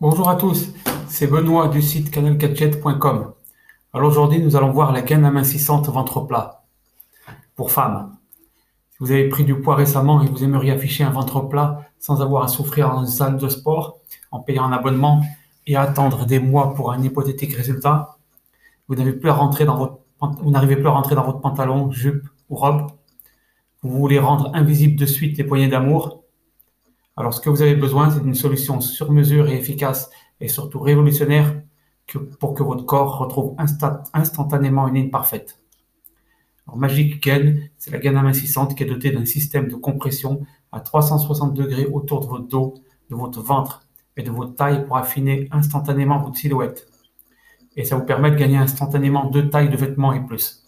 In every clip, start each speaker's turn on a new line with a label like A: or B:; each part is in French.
A: Bonjour à tous, c'est Benoît du site canalgadget.com. Alors aujourd'hui, nous allons voir la gaine amincissante ventre plat pour femmes. Si vous avez pris du poids récemment et vous aimeriez afficher un ventre plat sans avoir à souffrir en salle de sport, en payant un abonnement et attendre des mois pour un hypothétique résultat, vous n'arrivez plus à rentrer dans votre, plus à rentrer dans votre pantalon, jupe ou robe, vous voulez rendre invisible de suite les poignées d'amour, alors, ce que vous avez besoin, c'est d'une solution sur mesure et efficace et surtout révolutionnaire pour que votre corps retrouve instantanément une ligne parfaite. Alors, Magic Gain, c'est la gaine amincissante qui est dotée d'un système de compression à 360 degrés autour de votre dos, de votre ventre et de votre taille pour affiner instantanément votre silhouette. Et ça vous permet de gagner instantanément deux tailles de vêtements et plus.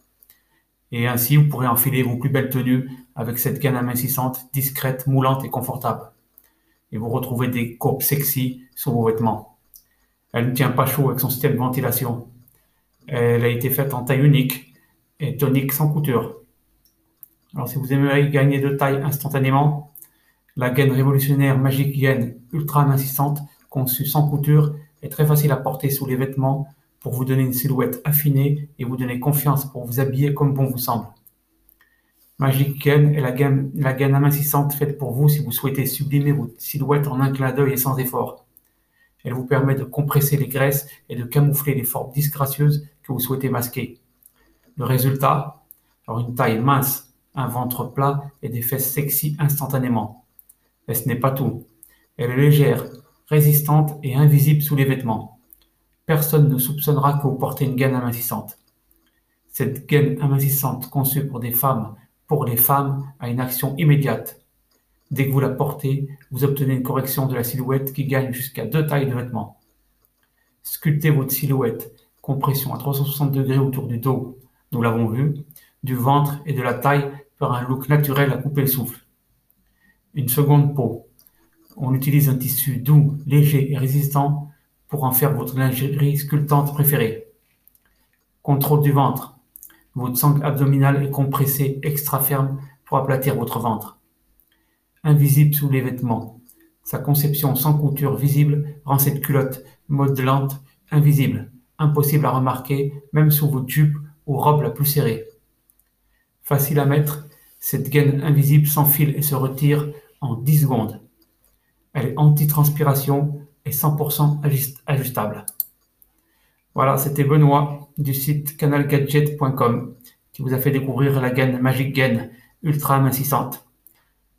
A: Et ainsi, vous pourrez enfiler vos plus belles tenues avec cette gaine amincissante, discrète, moulante et confortable et vous retrouvez des courbes sexy sur vos vêtements. Elle ne tient pas chaud avec son système de ventilation. Elle a été faite en taille unique et tonique sans couture. Alors si vous aimeriez gagner de taille instantanément, la gaine révolutionnaire Magic Gain ultra amincissante, conçue sans couture, est très facile à porter sous les vêtements pour vous donner une silhouette affinée et vous donner confiance pour vous habiller comme bon vous semble. Magic Gain est la gaine, la gaine amincissante faite pour vous si vous souhaitez sublimer votre silhouette en un clin d'œil et sans effort. Elle vous permet de compresser les graisses et de camoufler les formes disgracieuses que vous souhaitez masquer. Le résultat? Alors une taille mince, un ventre plat et des fesses sexy instantanément. Mais ce n'est pas tout? Elle est légère, résistante et invisible sous les vêtements. Personne ne soupçonnera que vous portez une gaine amincissante. Cette gaine amincissante conçue pour des femmes pour les femmes a une action immédiate. Dès que vous la portez, vous obtenez une correction de la silhouette qui gagne jusqu'à deux tailles de vêtements. Sculptez votre silhouette, compression à 360 degrés autour du dos, nous l'avons vu, du ventre et de la taille par un look naturel à couper le souffle. Une seconde peau. On utilise un tissu doux, léger et résistant pour en faire votre lingerie sculptante préférée. Contrôle du ventre. Votre sangle abdominale est compressée extra ferme pour aplatir votre ventre. Invisible sous les vêtements. Sa conception sans couture visible rend cette culotte modelante invisible, impossible à remarquer même sous vos jupes ou robes la plus serrée. Facile à mettre, cette gaine invisible s'enfile et se retire en 10 secondes. Elle est anti-transpiration et 100% ajustable. Voilà, c'était Benoît du site canalgadget.com qui vous a fait découvrir la gaine Magic Gain ultra amincissante.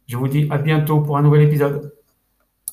A: Je vous dis à bientôt pour un nouvel épisode.